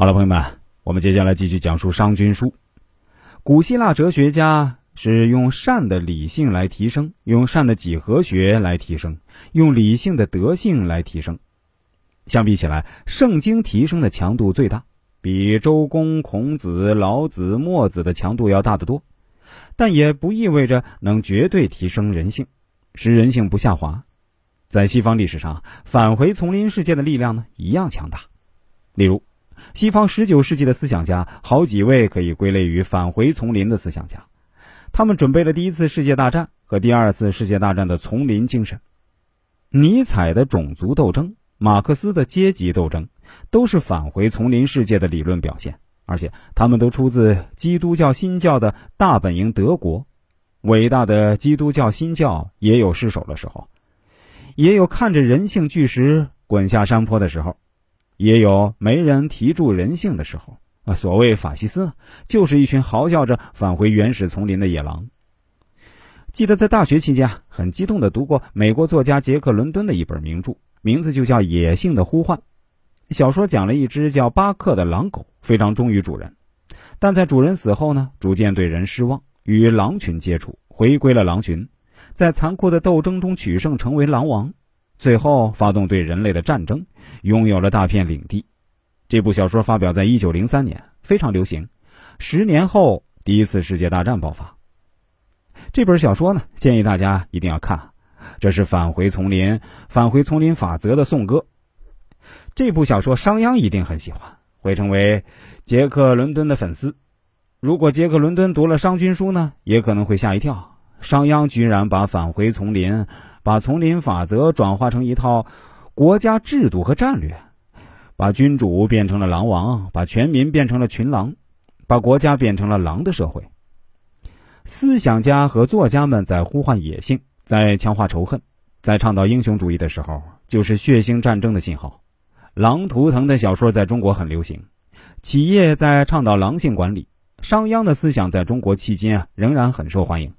好了，朋友们，我们接下来继续讲述《商君书》。古希腊哲学家是用善的理性来提升，用善的几何学来提升，用理性的德性来提升。相比起来，圣经提升的强度最大，比周公、孔子、老子、墨子的强度要大得多。但也不意味着能绝对提升人性，使人性不下滑。在西方历史上，返回丛林世界的力量呢，一样强大。例如。西方十九世纪的思想家，好几位可以归类于返回丛林的思想家。他们准备了第一次世界大战和第二次世界大战的丛林精神。尼采的种族斗争，马克思的阶级斗争，都是返回丛林世界的理论表现，而且他们都出自基督教新教的大本营德国。伟大的基督教新教也有失手的时候，也有看着人性巨石滚下山坡的时候。也有没人提住人性的时候啊！所谓法西斯，就是一群嚎叫着返回原始丛林的野狼。记得在大学期间很激动地读过美国作家杰克·伦敦的一本名著，名字就叫《野性的呼唤》。小说讲了一只叫巴克的狼狗，非常忠于主人，但在主人死后呢，逐渐对人失望，与狼群接触，回归了狼群，在残酷的斗争中取胜，成为狼王。最后发动对人类的战争，拥有了大片领地。这部小说发表在一九零三年，非常流行。十年后，第一次世界大战爆发。这本小说呢，建议大家一定要看。这是返回丛林、返回丛林法则的颂歌。这部小说商鞅一定很喜欢，会成为杰克·伦敦的粉丝。如果杰克·伦敦读了《商君书》呢，也可能会吓一跳。商鞅居然把返回丛林。把丛林法则转化成一套国家制度和战略，把君主变成了狼王，把全民变成了群狼，把国家变成了狼的社会。思想家和作家们在呼唤野性，在强化仇恨，在倡导英雄主义的时候，就是血腥战争的信号。狼图腾的小说在中国很流行，企业在倡导狼性管理。商鞅的思想在中国迄今仍然很受欢迎。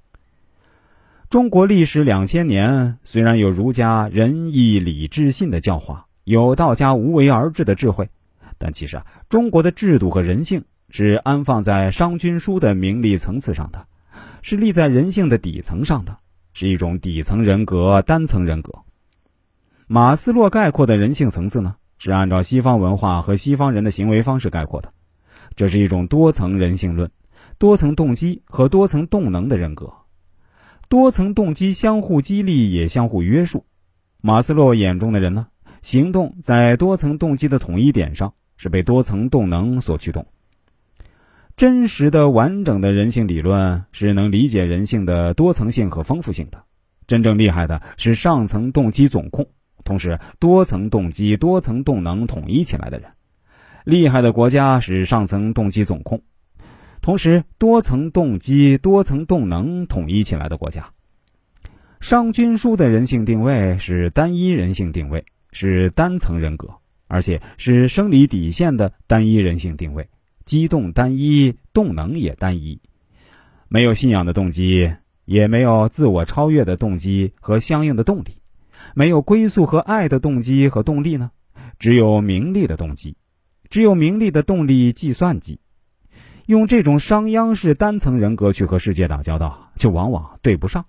中国历史两千年，虽然有儒家仁义礼智信的教化，有道家无为而治的智慧，但其实啊，中国的制度和人性是安放在商君书的名利层次上的，是立在人性的底层上的，是一种底层人格、单层人格。马斯洛概括的人性层次呢，是按照西方文化和西方人的行为方式概括的，这是一种多层人性论、多层动机和多层动能的人格。多层动机相互激励，也相互约束。马斯洛眼中的人呢，行动在多层动机的统一点上，是被多层动能所驱动。真实的、完整的人性理论是能理解人性的多层性和丰富性的。真正厉害的是上层动机总控，同时多层动机、多层动能统一起来的人。厉害的国家是上层动机总控。同时，多层动机、多层动能统一起来的国家。商君书的人性定位是单一人性定位，是单层人格，而且是生理底线的单一人性定位，机动单一，动能也单一，没有信仰的动机，也没有自我超越的动机和相应的动力，没有归宿和爱的动机和动力呢？只有名利的动机，只有名利的动力计算机。用这种商鞅式单层人格去和世界打交道，就往往对不上。